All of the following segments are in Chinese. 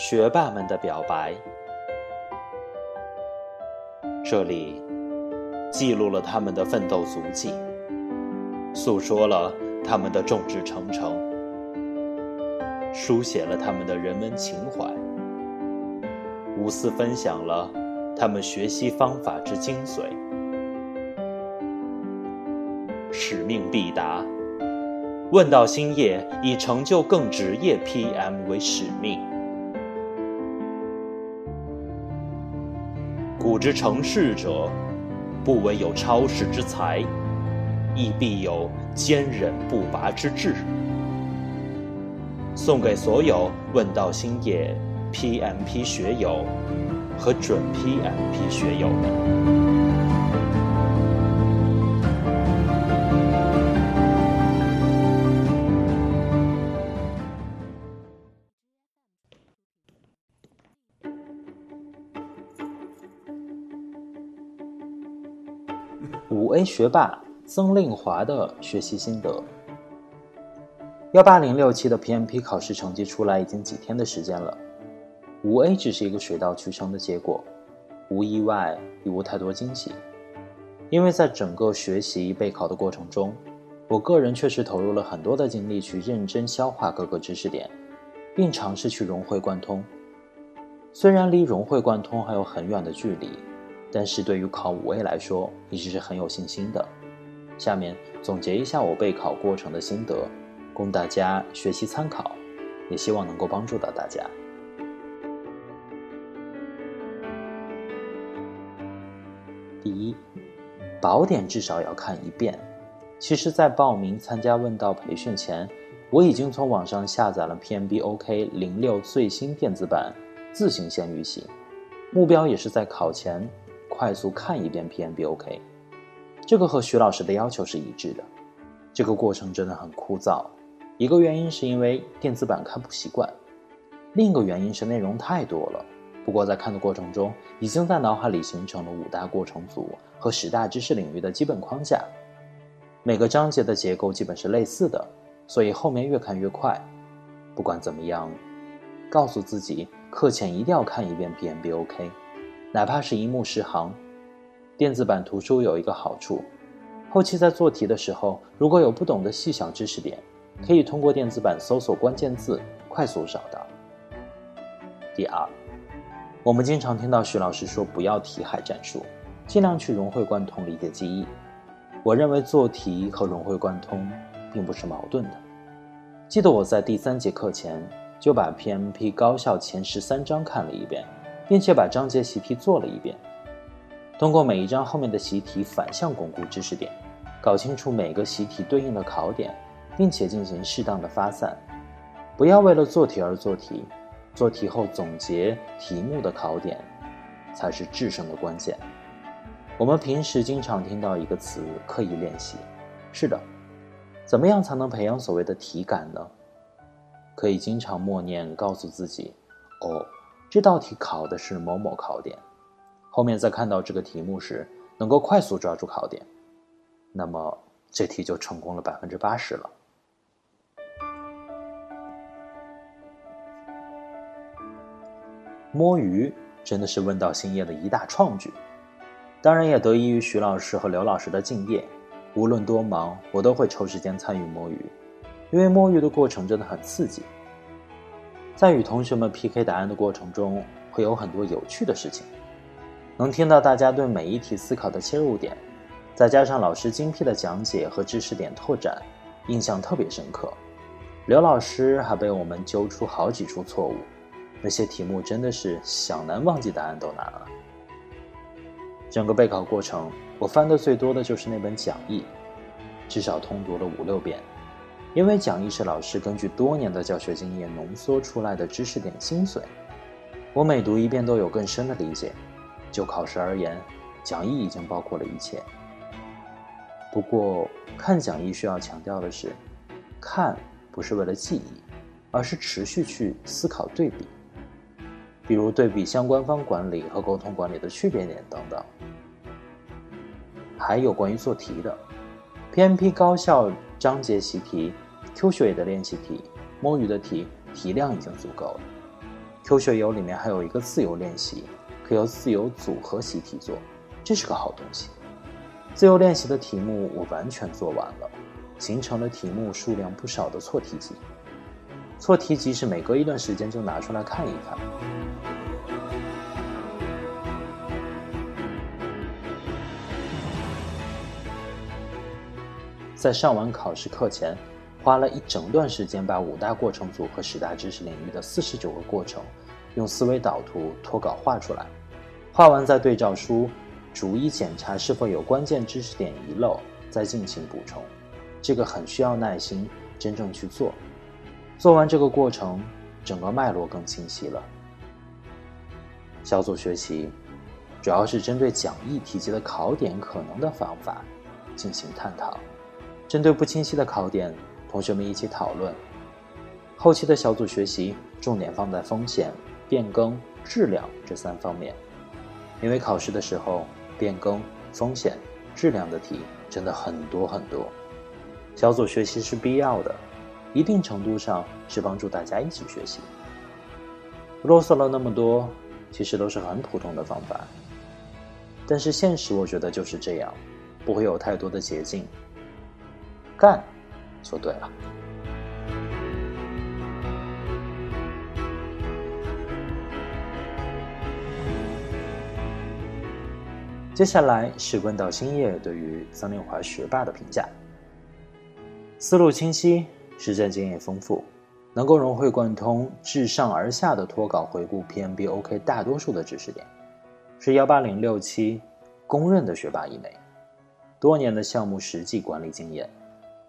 学霸们的表白。这里记录了他们的奋斗足迹，诉说了他们的众志成城，书写了他们的人文情怀，无私分享了他们学习方法之精髓。使命必达，问道兴业以成就更职业 PM 为使命。古之成事者，不惟有超世之才，亦必有坚忍不拔之志。送给所有问道兴业 PMP 学友和准 PMP 学友们。五 A 学霸曾令华的学习心得：幺八零六期的 PMP 考试成绩出来已经几天的时间了，五 A 只是一个水到渠成的结果，无意外亦无太多惊喜。因为在整个学习备考的过程中，我个人确实投入了很多的精力去认真消化各个知识点，并尝试去融会贯通。虽然离融会贯通还有很远的距离。但是对于考五 A 来说，一直是很有信心的。下面总结一下我备考过程的心得，供大家学习参考，也希望能够帮助到大家。第一，宝典至少要看一遍。其实，在报名参加问道培训前，我已经从网上下载了 PMB OK 零六最新电子版，自行先预习，目标也是在考前。快速看一遍 PMBOK，这个和徐老师的要求是一致的。这个过程真的很枯燥，一个原因是因为电子版看不习惯，另一个原因是内容太多了。不过在看的过程中，已经在脑海里形成了五大过程组和十大知识领域的基本框架，每个章节的结构基本是类似的，所以后面越看越快。不管怎么样，告诉自己课前一定要看一遍 PMBOK。哪怕是一目十行，电子版图书有一个好处，后期在做题的时候，如果有不懂的细小知识点，可以通过电子版搜索关键字，快速找到。第二，我们经常听到徐老师说不要题海战术，尽量去融会贯通理解记忆。我认为做题和融会贯通并不是矛盾的。记得我在第三节课前就把 PMP 高校前十三章看了一遍。并且把章节习题做了一遍，通过每一章后面的习题反向巩固知识点，搞清楚每个习题对应的考点，并且进行适当的发散，不要为了做题而做题，做题后总结题目的考点，才是制胜的关键。我们平时经常听到一个词“刻意练习”，是的，怎么样才能培养所谓的体感呢？可以经常默念，告诉自己：“哦。”这道题考的是某某考点，后面在看到这个题目时，能够快速抓住考点，那么这题就成功了百分之八十了。摸鱼真的是问道兴业的一大创举，当然也得益于徐老师和刘老师的敬业。无论多忙，我都会抽时间参与摸鱼，因为摸鱼的过程真的很刺激。在与同学们 PK 答案的过程中，会有很多有趣的事情，能听到大家对每一题思考的切入点，再加上老师精辟的讲解和知识点拓展，印象特别深刻。刘老师还被我们揪出好几处错误，那些题目真的是想难忘记答案都难了。整个备考过程，我翻的最多的就是那本讲义，至少通读了五六遍。因为讲义是老师根据多年的教学经验浓缩出来的知识点精髓，我每读一遍都有更深的理解。就考试而言，讲义已经包括了一切。不过，看讲义需要强调的是，看不是为了记忆，而是持续去思考对比，比如对比相关方管理和沟通管理的区别点等等。还有关于做题的，PMP 高校。章节习题、Q 学的练习题、摸鱼的题题量已经足够了 Q 学友里面还有一个自由练习，可由自由组合习题做，这是个好东西。自由练习的题目我完全做完了，形成了题目数量不少的错题集。错题集是每隔一段时间就拿出来看一看。在上完考试课前，花了一整段时间把五大过程组和十大知识领域的四十九个过程，用思维导图脱稿画出来。画完再对照书，逐一检查是否有关键知识点遗漏，再进行补充。这个很需要耐心，真正去做。做完这个过程，整个脉络更清晰了。小组学习主要是针对讲义提及的考点可能的方法进行探讨。针对不清晰的考点，同学们一起讨论。后期的小组学习重点放在风险、变更、质量这三方面，因为考试的时候变更、风险、质量的题真的很多很多。小组学习是必要的，一定程度上是帮助大家一起学习。啰嗦了那么多，其实都是很普通的方法，但是现实我觉得就是这样，不会有太多的捷径。干，就对了。接下来是问道星夜对于张令华学霸的评价：思路清晰，实战经验丰富，能够融会贯通、自上而下的脱稿回顾 PMBOK 大多数的知识点，是幺八零六七公认的学霸一枚，多年的项目实际管理经验。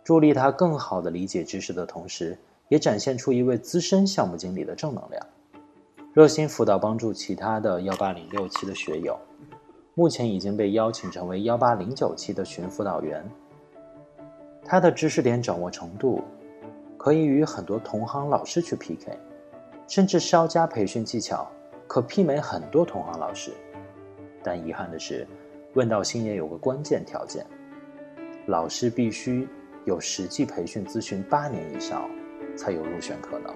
助力他更好地理解知识的同时，也展现出一位资深项目经理的正能量，热心辅导帮助其他的幺八零六期的学友，目前已经被邀请成为幺八零九期的群辅导员。他的知识点掌握程度，可以与很多同行老师去 PK，甚至稍加培训技巧，可媲美很多同行老师。但遗憾的是，问道星也有个关键条件，老师必须。有实际培训咨询八年以上，才有入选可能。